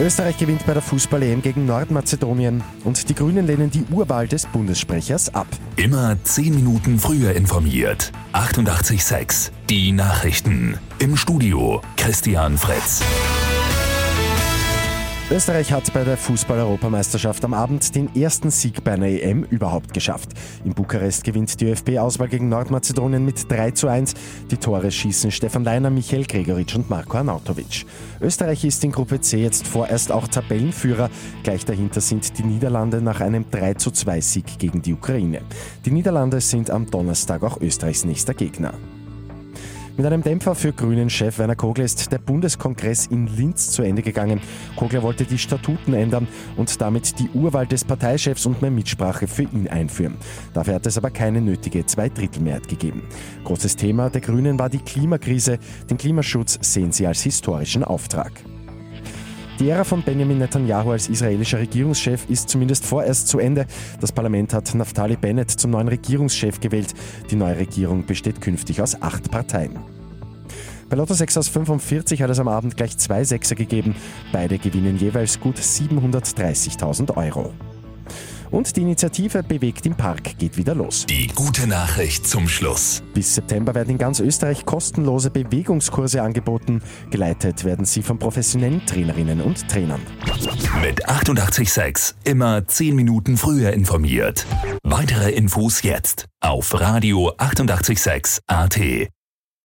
Österreich gewinnt bei der Fußball-EM gegen Nordmazedonien und die Grünen lehnen die Urwahl des Bundessprechers ab. Immer 10 Minuten früher informiert. 88.6 Die Nachrichten. Im Studio Christian Fritz. Österreich hat bei der Fußball-Europameisterschaft am Abend den ersten Sieg bei einer EM überhaupt geschafft. In Bukarest gewinnt die ÖFB-Auswahl gegen Nordmazedonien mit 3 zu 1. Die Tore schießen Stefan Leiner, Michael Gregoritsch und Marko Arnautovic. Österreich ist in Gruppe C jetzt vorerst auch Tabellenführer. Gleich dahinter sind die Niederlande nach einem 3 zu 2 Sieg gegen die Ukraine. Die Niederlande sind am Donnerstag auch Österreichs nächster Gegner. Mit einem Dämpfer für Grünen-Chef Werner Kogler ist der Bundeskongress in Linz zu Ende gegangen. Kogler wollte die Statuten ändern und damit die Urwahl des Parteichefs und mehr Mitsprache für ihn einführen. Dafür hat es aber keine nötige Zweidrittelmehrheit gegeben. Großes Thema der Grünen war die Klimakrise. Den Klimaschutz sehen sie als historischen Auftrag. Die Ära von Benjamin Netanyahu als israelischer Regierungschef ist zumindest vorerst zu Ende. Das Parlament hat Naftali Bennett zum neuen Regierungschef gewählt. Die neue Regierung besteht künftig aus acht Parteien. Bei Lotto 6 aus 45 hat es am Abend gleich zwei Sechser gegeben. Beide gewinnen jeweils gut 730.000 Euro. Und die Initiative Bewegt im Park geht wieder los. Die gute Nachricht zum Schluss. Bis September werden in ganz Österreich kostenlose Bewegungskurse angeboten. Geleitet werden sie von professionellen Trainerinnen und Trainern. Mit 886 immer 10 Minuten früher informiert. Weitere Infos jetzt auf Radio 886 AT.